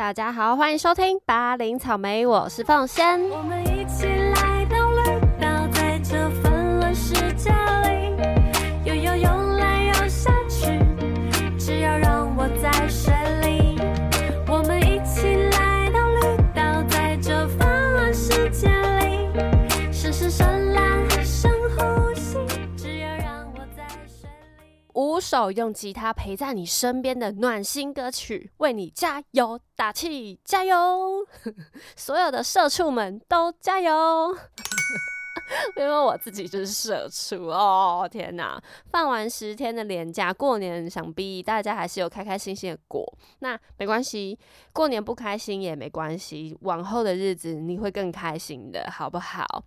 大家好，欢迎收听八零草莓，我是凤仙。我们一起手。用吉他陪在你身边的暖心歌曲，为你加油打气，加油！所有的社畜们都加油！因为我自己就是社畜哦，天哪！放完十天的年假，过年想必大家还是有开开心心的过。那没关系，过年不开心也没关系，往后的日子你会更开心的，好不好？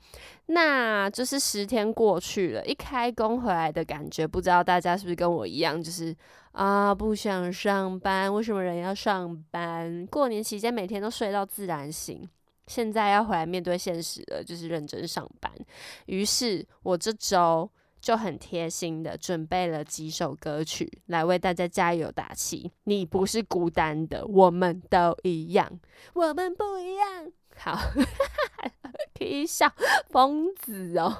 那就是十天过去了，一开工回来的感觉，不知道大家是不是跟我一样，就是啊不想上班，为什么人要上班？过年期间每天都睡到自然醒。现在要回来面对现实了，就是认真上班。于是我这周就很贴心的准备了几首歌曲来为大家加油打气。你不是孤单的，我们都一样，我们不一样。好，可以笑疯子哦。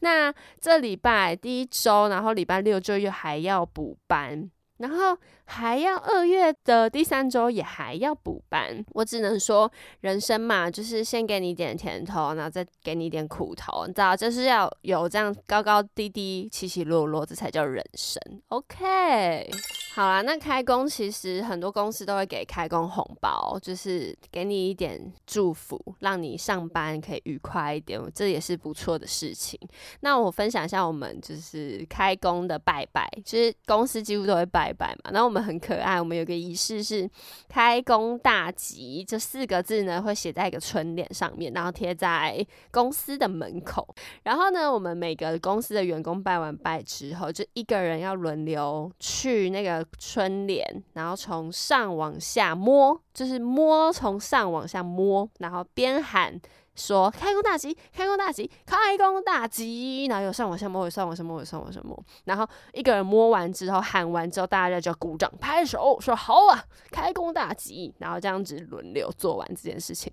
那这礼拜第一周，然后礼拜六就又还要补班。然后还要二月的第三周也还要补班，我只能说人生嘛，就是先给你一点甜头，然后再给你一点苦头，你知道，就是要有这样高高低低、起起落落，这才叫人生。OK，好啦，那开工其实很多公司都会给开工红包，就是给你一点祝福，让你上班可以愉快一点，这也是不错的事情。那我分享一下我们就是开工的拜拜，就是公司几乎都会拜拜嘛。那我们很可爱，我们有个仪式是开工大吉这四个字呢，会写在一个春联上面，然后贴在公司的门口。然后呢，我们每个公司的员工拜完拜之后，就一个人要轮流去那个春联，然后从上往下摸，就是摸从上往下摸，然后边喊。说开工大吉，开工大吉，开工大吉，然后有上往下摸，有上往下摸，有上往下摸，然后一个人摸完之后喊完之后，大家就鼓掌拍手说好啊，开工大吉，然后这样子轮流做完这件事情。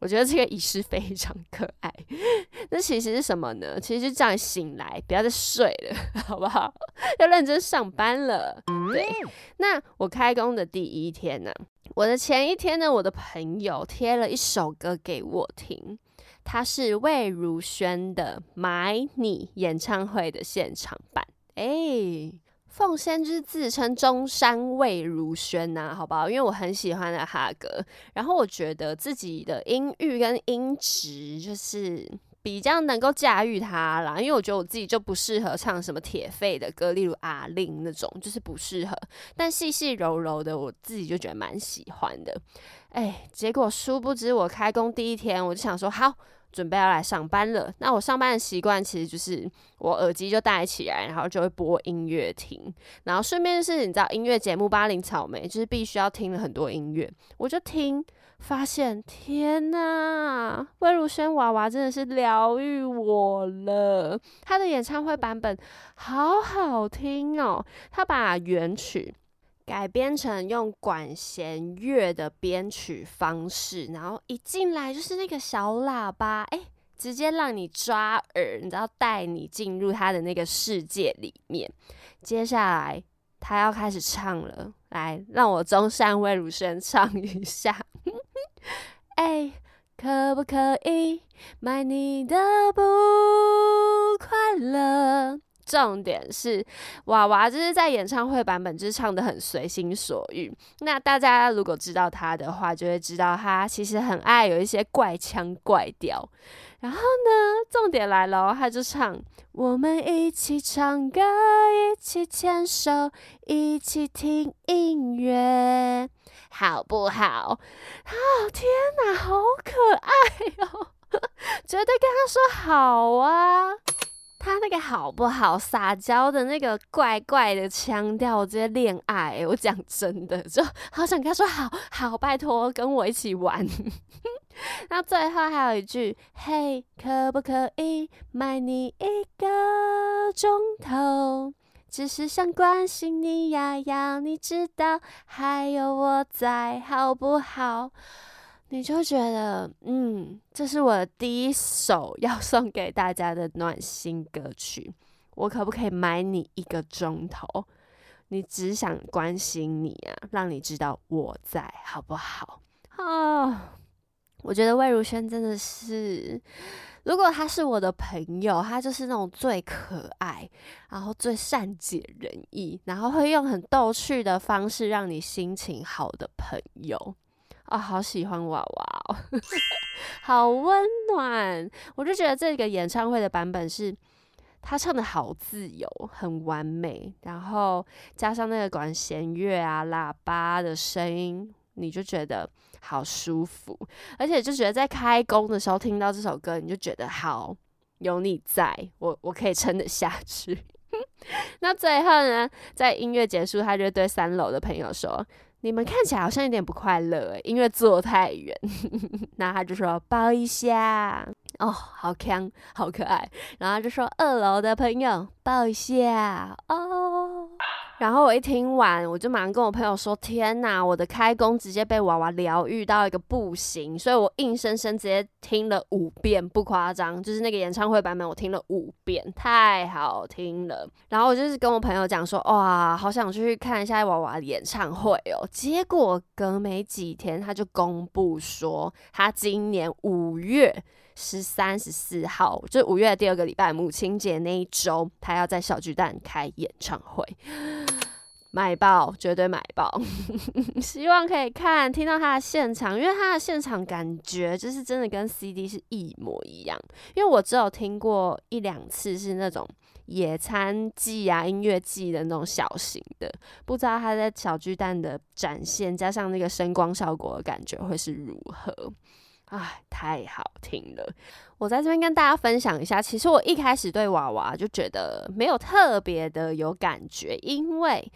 我觉得这个仪式非常可爱。那其实是什么呢？其实就叫你醒来，不要再睡了，好不好？要认真上班了。对，那我开工的第一天呢？我的前一天呢，我的朋友贴了一首歌给我听，它是魏如萱的《买你》演唱会的现场版。哎，凤仙就是自称中山魏如萱呐，好不好？因为我很喜欢的哈歌，然后我觉得自己的音域跟音质就是。比较能够驾驭它啦，因为我觉得我自己就不适合唱什么铁肺的歌，例如阿令那种，就是不适合。但细细柔柔的，我自己就觉得蛮喜欢的。哎，结果殊不知我开工第一天，我就想说好，准备要来上班了。那我上班的习惯其实就是我耳机就戴起来，然后就会播音乐听，然后顺便是你知道音乐节目《巴林草莓》，就是必须要听了很多音乐，我就听。发现天呐，魏如萱娃娃真的是疗愈我了。她的演唱会版本好好听哦，她把原曲改编成用管弦乐的编曲方式，然后一进来就是那个小喇叭，哎，直接让你抓耳，你知道带你进入他的那个世界里面。接下来他要开始唱了，来让我中山魏如萱唱一下。哎，可不可以买你的不快乐？重点是娃娃就是在演唱会版本就是唱的很随心所欲。那大家如果知道他的话，就会知道他其实很爱有一些怪腔怪调。然后呢，重点来了，他就唱：我们一起唱歌，一起牵手，一起听音乐。好不好？啊，天哪，好可爱哦！绝对跟他说好啊！他那个好不好撒娇的那个怪怪的腔调，我直接恋爱。我讲真的，就好想跟他说好好，拜托跟我一起玩。那最后还有一句，嘿，可不可以买你一个钟头？只是想关心你呀，要你知道还有我在，好不好？你就觉得，嗯，这是我第一首要送给大家的暖心歌曲。我可不可以买你一个钟头？你只想关心你啊，让你知道我在，好不好？啊，我觉得魏如萱真的是，如果他是我的朋友，他就是那种最可爱，然后最善解人意，然后会用很逗趣的方式让你心情好的朋友。啊，好喜欢娃娃哦，好温暖。我就觉得这个演唱会的版本是，他唱的好自由，很完美，然后加上那个管弦乐啊、喇叭的声音，你就觉得好舒服，而且就觉得在开工的时候听到这首歌，你就觉得好有你在，我我可以撑得下去。那最后呢，在音乐结束，他就对三楼的朋友说。你们看起来好像有点不快乐诶，因为坐太远。然后他就说抱一下，哦，好强，好可爱。然后就说二楼的朋友抱一下，哦。然后我一听完，我就马上跟我朋友说：“天哪，我的开工直接被娃娃疗愈到一个不行！”所以我硬生生直接听了五遍，不夸张，就是那个演唱会版本，我听了五遍，太好听了。然后我就是跟我朋友讲说：“哇，好想去看一下娃娃的演唱会哦！”结果隔没几天，他就公布说，他今年五月十三、十四号，就是五月的第二个礼拜，母亲节那一周，他要在小巨蛋开演唱会。买爆，绝对买爆！希望可以看听到他的现场，因为他的现场感觉就是真的跟 CD 是一模一样。因为我只有听过一两次是那种野餐季啊、音乐季的那种小型的，不知道他在小巨蛋的展现加上那个声光效果的感觉会是如何。唉，太好听了！我在这边跟大家分享一下，其实我一开始对娃娃就觉得没有特别的有感觉，因为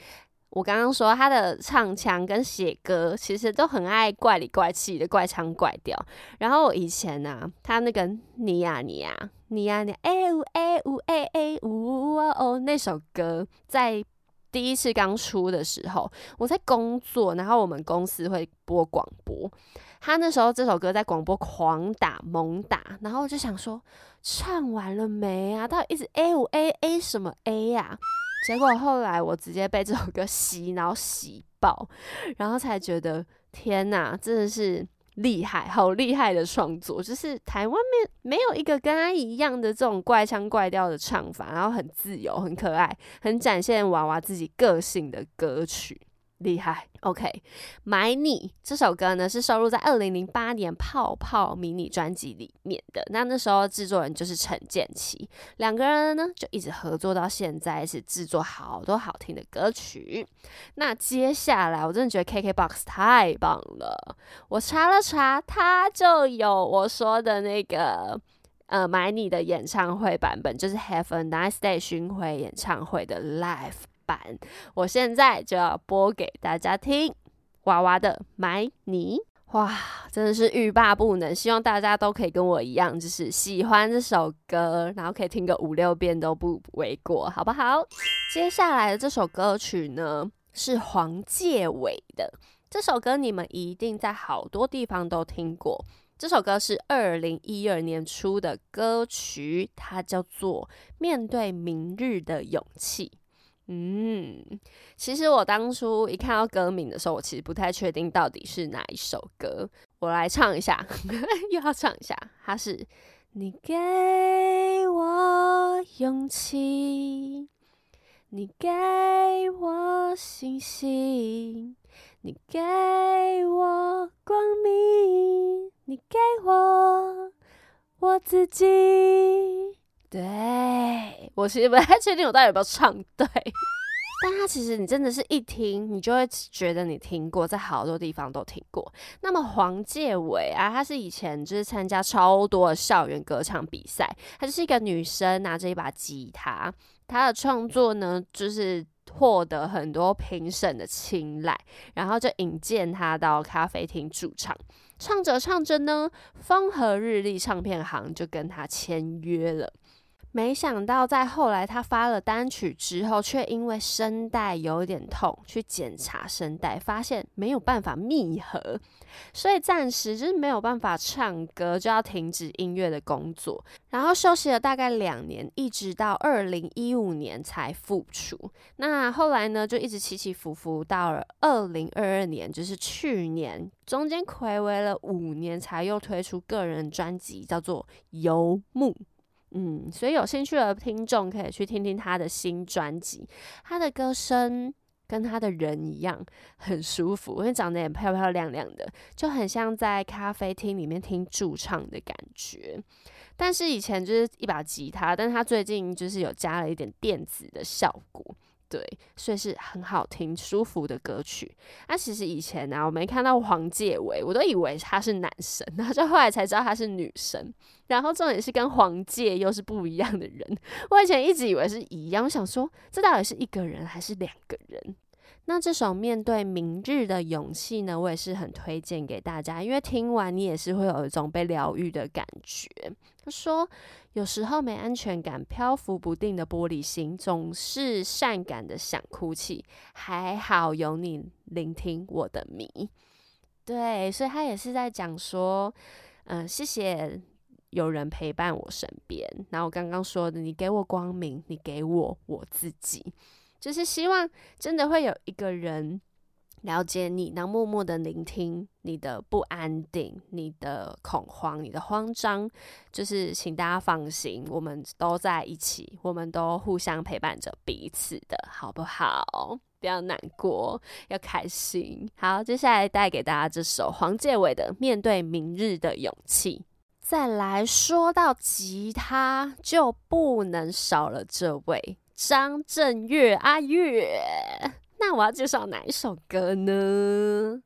我刚刚说他的唱腔跟写歌其实都很爱怪里怪气的怪腔怪调。然后我以前呢，他那个你呀你呀你呀你哎呜哎呜哎哎呜哦哦那首歌，在第一次刚出的时候，我在工作，然后我们公司会播广播。他那时候这首歌在广播狂打猛打，然后我就想说，唱完了没啊？到底一直 A 五 A A 什么 A 呀？结果后来我直接被这首歌洗脑洗爆，然后才觉得天哪，真的是厉害，好厉害的创作！就是台湾面没有一个跟他一样的这种怪腔怪调的唱法，然后很自由、很可爱、很展现娃娃自己个性的歌曲。厉害，OK，买你这首歌呢是收录在二零零八年泡泡迷你专辑里面的。那那时候制作人就是陈建奇，两个人呢就一直合作到现在，是制作好多好听的歌曲。那接下来我真的觉得 KKBOX 太棒了，我查了查，它就有我说的那个呃买你的演唱会版本，就是 Have a Nice Day 巡回演唱会的 Live。版，我现在就要播给大家听娃娃的《买你》哇，真的是欲罢不能，希望大家都可以跟我一样，就是喜欢这首歌，然后可以听个五六遍都不为过，好不好？接下来的这首歌曲呢，是黄介伟的，这首歌你们一定在好多地方都听过，这首歌是二零一二年出的歌曲，它叫做《面对明日的勇气》。嗯，其实我当初一看到歌名的时候，我其实不太确定到底是哪一首歌。我来唱一下，又要唱一下。它是你给我勇气，你给我信心，你给我光明，你给我我自己。对我其实不太确定我到底有没有唱对，但他其实你真的是一听，你就会觉得你听过，在好多地方都听过。那么黄介伟啊，他是以前就是参加超多的校园歌唱比赛，他就是一个女生拿着一把吉他，她的创作呢就是获得很多评审的青睐，然后就引荐他到咖啡厅驻唱，唱着唱着呢，风和日丽唱片行就跟他签约了。没想到在后来他发了单曲之后，却因为声带有点痛，去检查声带，发现没有办法密合，所以暂时就是没有办法唱歌，就要停止音乐的工作，然后休息了大概两年，一直到二零一五年才复出。那后来呢，就一直起起伏伏，到了二零二二年，就是去年，中间暌违了五年，才又推出个人专辑，叫做《游牧》。嗯，所以有兴趣的听众可以去听听他的新专辑。他的歌声跟他的人一样，很舒服，因为长得也漂漂亮亮的，就很像在咖啡厅里面听驻唱的感觉。但是以前就是一把吉他，但他最近就是有加了一点电子的效果。对，所以是很好听、舒服的歌曲。那其实以前呢，我没看到黄介伟，我都以为他是男生，然后就后来才知道他是女生。然后重点是跟黄介又是不一样的人，我以前一直以为是一样，我想说这到底是一个人还是两个人？那这首《面对明日的勇气》呢，我也是很推荐给大家，因为听完你也是会有一种被疗愈的感觉。他说。有时候没安全感、漂浮不定的玻璃心，总是善感的想哭泣。还好有你聆听我的谜，对，所以他也是在讲说，嗯，谢谢有人陪伴我身边。然后我刚刚说的，你给我光明，你给我我自己，就是希望真的会有一个人。了解你，然后默默的聆听你的不安定、你的恐慌、你的慌张，就是请大家放心，我们都在一起，我们都互相陪伴着彼此的，好不好？不要难过，要开心。好，接下来带给大家这首黄建伟的《面对明日的勇气》。再来说到吉他，就不能少了这位张震岳阿岳。那我要介绍哪一首歌呢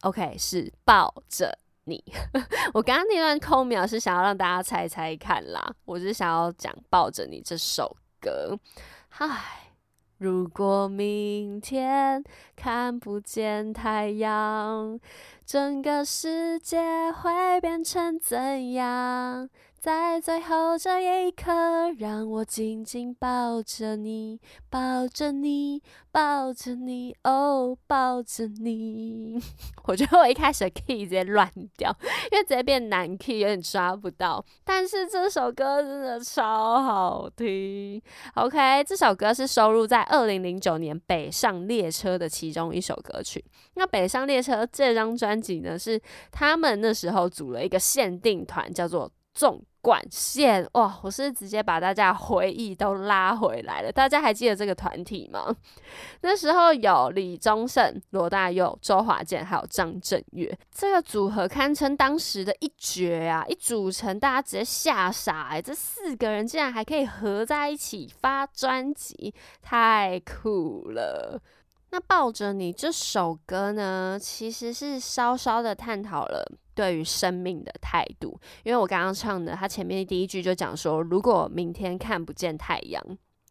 ？OK，是抱着你。我刚刚那段空秒是想要让大家猜猜看啦，我是想要讲抱着你这首歌。唉，如果明天看不见太阳，整个世界会变成怎样？在最后这一刻，让我紧紧抱着你，抱着你，抱着你，哦，抱着你。我觉得我一开始的 key 直接乱掉，因为直接变难 key，有点抓不到。但是这首歌真的超好听。OK，这首歌是收录在二零零九年《北上列车》的其中一首歌曲。那《北上列车》这张专辑呢，是他们那时候组了一个限定团，叫做纵。管线哇！我是直接把大家回忆都拉回来了。大家还记得这个团体吗？那时候有李宗盛、罗大佑、周华健，还有张震岳，这个组合堪称当时的一绝啊！一组成，大家直接吓傻哎！这四个人竟然还可以合在一起发专辑，太酷了！那抱着你这首歌呢，其实是稍稍的探讨了。对于生命的态度，因为我刚刚唱的，他前面第一句就讲说，如果明天看不见太阳，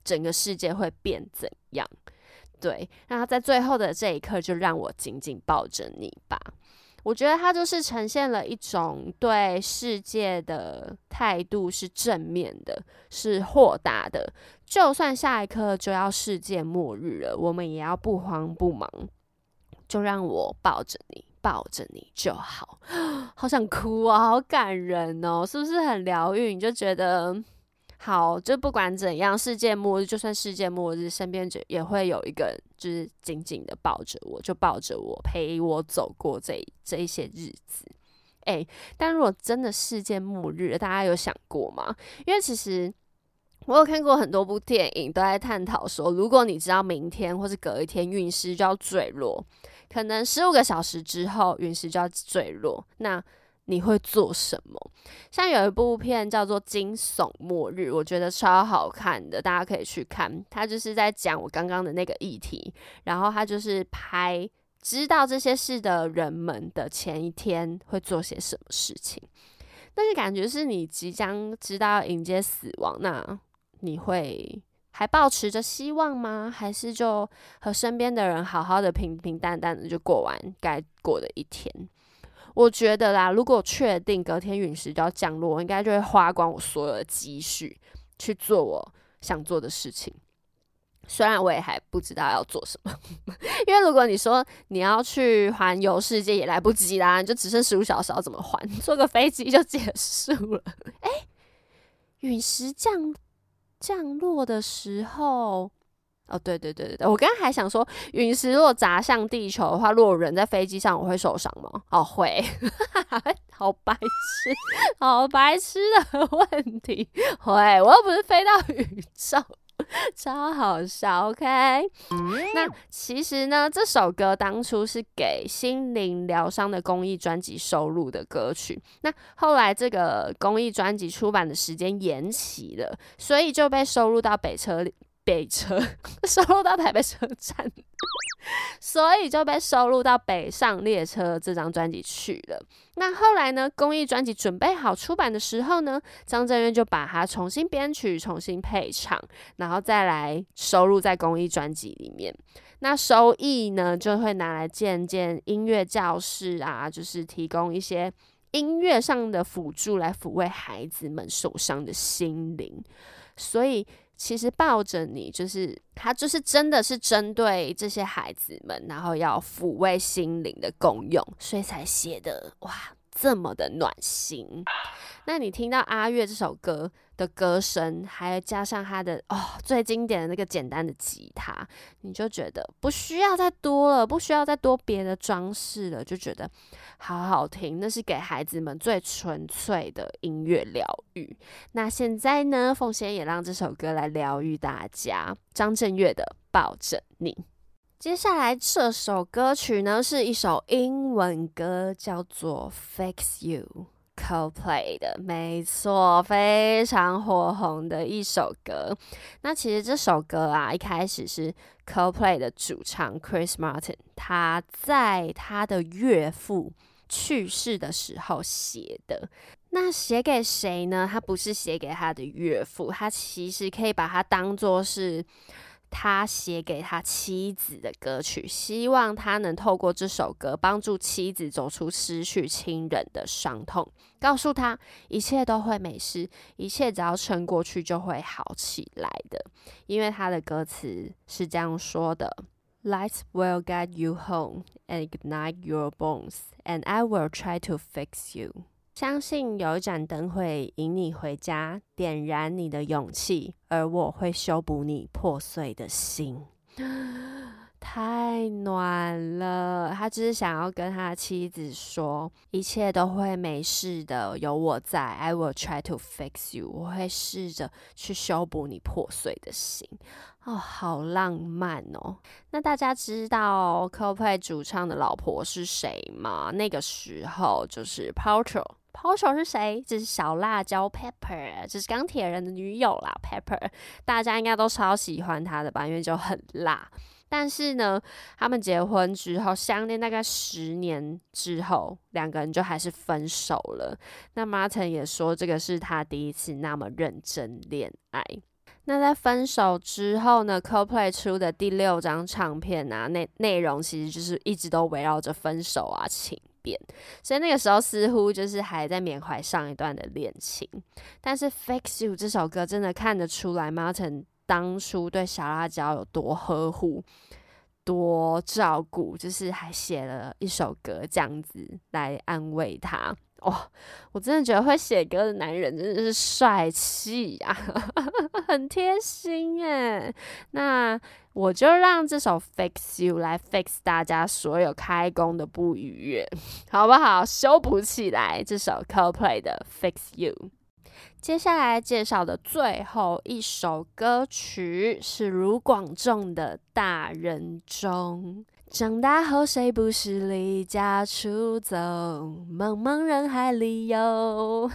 整个世界会变怎样？对，那他在最后的这一刻，就让我紧紧抱着你吧。我觉得他就是呈现了一种对世界的态度是正面的，是豁达的。就算下一刻就要世界末日了，我们也要不慌不忙。就让我抱着你。抱着你就好，好想哭啊，好感人哦，是不是很疗愈？你就觉得好，就不管怎样，世界末日，就算世界末日，身边就也会有一个，就是紧紧的抱着我，就抱着我，陪我走过这这一些日子。哎，但如果真的世界末日，大家有想过吗？因为其实我有看过很多部电影，都在探讨说，如果你知道明天或是隔一天陨石就要坠落。可能十五个小时之后，陨石就要坠落，那你会做什么？像有一部片叫做《惊悚末日》，我觉得超好看的，大家可以去看。它就是在讲我刚刚的那个议题，然后他就是拍知道这些事的人们的前一天会做些什么事情。但是感觉是你即将知道迎接死亡，那你会？还保持着希望吗？还是就和身边的人好好的平平淡淡的就过完该过的一天？我觉得啦，如果确定隔天陨石就要降落，我应该就会花光我所有的积蓄，去做我想做的事情。虽然我也还不知道要做什么，因为如果你说你要去环游世界，也来不及啦，就只剩十五小时，要怎么环？坐个飞机就结束了。哎，陨石降降落的时候，哦，对对对对对，我刚刚还想说，陨石如果砸向地球的话，如果人在飞机上，我会受伤吗？哦，会，好白痴，好白痴的问题，会，我又不是飞到宇宙。超好笑，OK。那其实呢，这首歌当初是给心灵疗伤的公益专辑收录的歌曲。那后来这个公益专辑出版的时间延期了，所以就被收录到北车北车，收录到台北车站。所以就被收录到《北上列车》这张专辑去了。那后来呢？公益专辑准备好出版的时候呢，张震岳就把它重新编曲、重新配唱，然后再来收录在公益专辑里面。那收益呢，就会拿来建建音乐教室啊，就是提供一些音乐上的辅助，来抚慰孩子们受伤的心灵。所以。其实抱着你，就是他，就是真的是针对这些孩子们，然后要抚慰心灵的功用，所以才写的哇。这么的暖心，那你听到阿月这首歌的歌声，还加上他的哦最经典的那个简单的吉他，你就觉得不需要再多了，不需要再多别的装饰了，就觉得好好听。那是给孩子们最纯粹的音乐疗愈。那现在呢，凤仙也让这首歌来疗愈大家。张震岳的《抱着你》。接下来这首歌曲呢，是一首英文歌，叫做《Fix You》Co-Play 的，没错，非常火红的一首歌。那其实这首歌啊，一开始是 Co-Play 的主唱 Chris Martin，他在他的岳父去世的时候写的。那写给谁呢？他不是写给他的岳父，他其实可以把它当做是。他写给他妻子的歌曲，希望他能透过这首歌帮助妻子走出失去亲人的伤痛，告诉他一切都会没事，一切只要撑过去就会好起来的。因为他的歌词是这样说的：“Lights will get you home and ignite your bones, and I will try to fix you。”相信有一盏灯会引你回家，点燃你的勇气，而我会修补你破碎的心。太暖了，他只是想要跟他妻子说，一切都会没事的，有我在。I will try to fix you，我会试着去修补你破碎的心。哦，好浪漫哦。那大家知道 c o p l a y 主唱的老婆是谁吗？那个时候就是 p o r t r o p o s h 是谁？这是小辣椒 Pepper，这是钢铁人的女友啦。Pepper，大家应该都超喜欢她的吧？因为就很辣。但是呢，他们结婚之后，相恋大概十年之后，两个人就还是分手了。那 Martin 也说，这个是他第一次那么认真恋爱。那在分手之后呢？CoPlay 出的第六张唱片啊，内内容其实就是一直都围绕着分手啊情。变，所以那个时候似乎就是还在缅怀上一段的恋情。但是《Fix You》这首歌真的看得出来，Martin 当初对小辣椒有多呵护、多照顾，就是还写了一首歌这样子来安慰他。哇，我真的觉得会写歌的男人真的是帅气呀，很贴心哎。那我就让这首《Fix You》来 fix 大家所有开工的不愉悦，好不好？修补起来这首 CoPlay 的《Fix You》。接下来介绍的最后一首歌曲是卢广仲的《大人中》。长大后，谁不是离家出走？茫茫人海里游，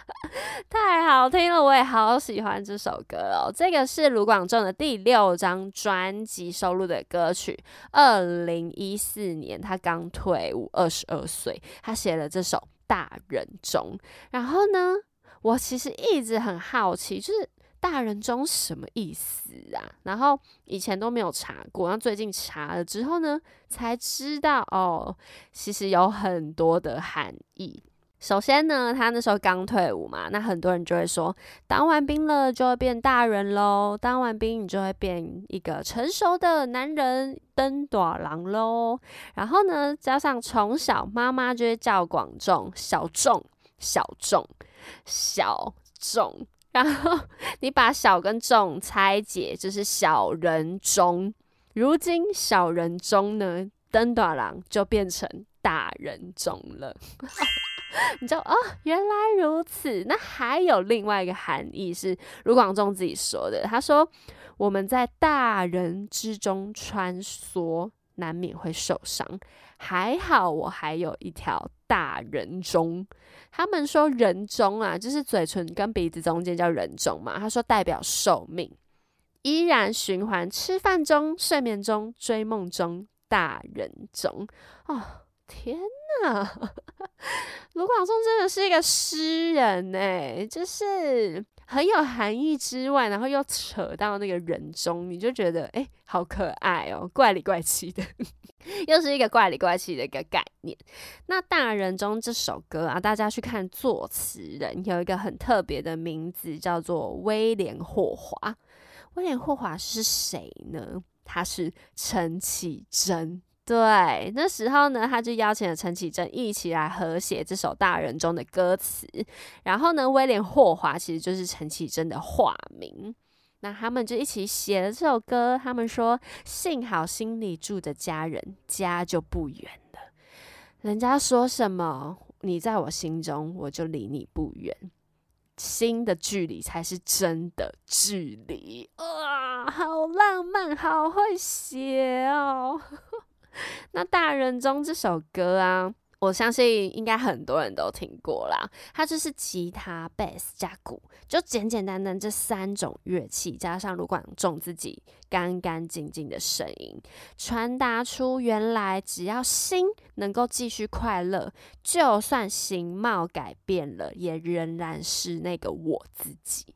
太好听了，我也好喜欢这首歌哦。这个是卢广仲的第六张专辑收录的歌曲。二零一四年，他刚退伍，二十二岁，他写了这首《大人中》。然后呢，我其实一直很好奇，就是。大人中什么意思啊？然后以前都没有查过，然后最近查了之后呢，才知道哦，其实有很多的含义。首先呢，他那时候刚退伍嘛，那很多人就会说，当完兵了就会变大人喽，当完兵你就会变一个成熟的男人，登短郎喽。然后呢，加上从小妈妈就会叫广仲小仲小仲小仲，然后你把小跟中拆解，就是小人中。如今小人中呢，登短郎就变成大人中了。你就哦，原来如此。那还有另外一个含义是卢广仲自己说的。他说：“我们在大人之中穿梭，难免会受伤。还好我还有一条大人中。他们说人中啊，就是嘴唇跟鼻子中间叫人中嘛。他说代表寿命，依然循环，吃饭中、睡眠中、追梦中、大人中。哦，天！啊，卢广仲真的是一个诗人哎，就是很有含义之外，然后又扯到那个人中，你就觉得哎，好可爱哦，怪里怪气的，又是一个怪里怪气的一个概念。那大人中这首歌啊，大家去看作词人有一个很特别的名字，叫做威廉霍华。威廉霍华是谁呢？他是陈绮贞。对，那时候呢，他就邀请了陈绮贞一起来合写这首《大人中》的歌词。然后呢，威廉霍华其实就是陈绮贞的化名。那他们就一起写了这首歌。他们说：“幸好心里住着家人，家就不远了。人家说什么，你在我心中，我就离你不远。心的距离才是真的距离。”哇，好浪漫，好会写哦。那大人中这首歌啊，我相信应该很多人都听过啦。它就是吉他、贝斯加鼓，就简简单单这三种乐器，加上卢广仲自己干干净净的声音，传达出原来只要心能够继续快乐，就算形貌改变了，也仍然是那个我自己。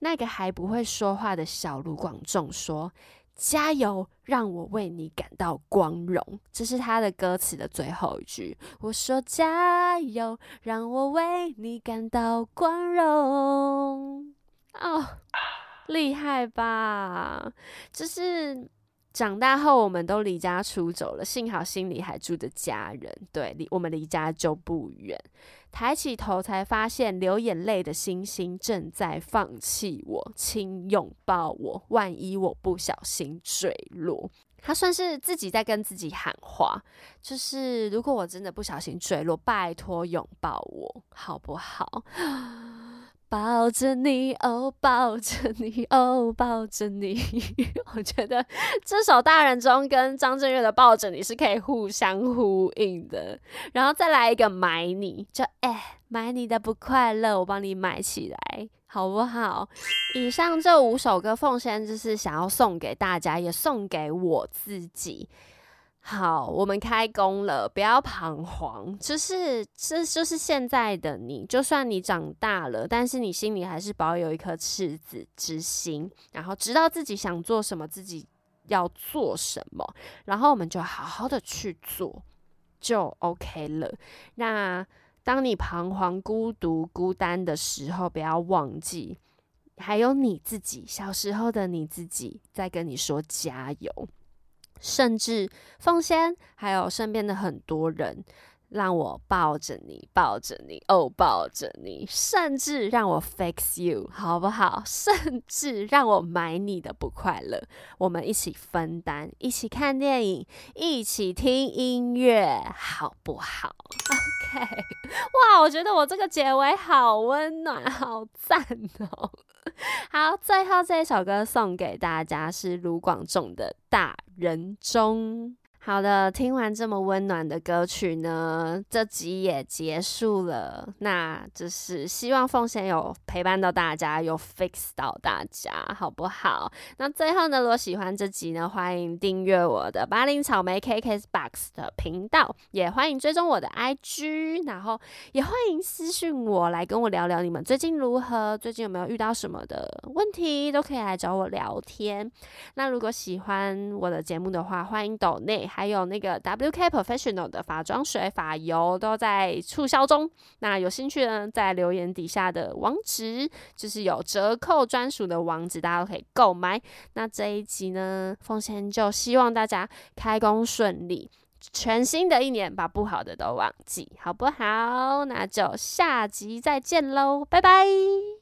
那个还不会说话的小卢广仲说。加油，让我为你感到光荣。这是他的歌词的最后一句。我说加油，让我为你感到光荣。哦，厉害吧？就是。长大后，我们都离家出走了，幸好心里还住着家人。对，离我们离家就不远。抬起头，才发现流眼泪的星星正在放弃我，请拥抱我。万一我不小心坠落，他算是自己在跟自己喊话，就是如果我真的不小心坠落，拜托拥抱我，好不好？抱着你，哦，抱着你，哦，抱着你。我觉得这首《大人中》跟张震岳的《抱着你》是可以互相呼应的。然后再来一个买你，就哎，买你的不快乐，我帮你买起来，好不好？以上这五首歌，奉献就是想要送给大家，也送给我自己。好，我们开工了，不要彷徨。就是这就是现在的你，就算你长大了，但是你心里还是保有一颗赤子之心，然后知道自己想做什么，自己要做什么，然后我们就好好的去做，就 OK 了。那当你彷徨、孤独、孤单的时候，不要忘记，还有你自己小时候的你自己在跟你说加油。甚至奉先，还有身边的很多人，让我抱着你，抱着你，哦，抱着你，甚至让我 fix you，好不好？甚至让我买你的不快乐，我们一起分担，一起看电影，一起听音乐，好不好？OK，哇，我觉得我这个结尾好温暖，好赞哦。好，最后这一首歌送给大家，是卢广仲的《大人中》。好的，听完这么温暖的歌曲呢，这集也结束了。那就是希望奉献有陪伴到大家，有 fix 到大家，好不好？那最后呢，如果喜欢这集呢，欢迎订阅我的八零草莓 KK Box 的频道，也欢迎追踪我的 IG，然后也欢迎私讯我来跟我聊聊你们最近如何，最近有没有遇到什么的问题，都可以来找我聊天。那如果喜欢我的节目的话，欢迎抖内。还有那个 WK Professional 的发妆水、发油都在促销中。那有兴趣呢，在留言底下的网址就是有折扣专属的网址，大家都可以购买。那这一集呢，奉先就希望大家开工顺利。全新的一年，把不好的都忘记，好不好？那就下集再见喽，拜拜。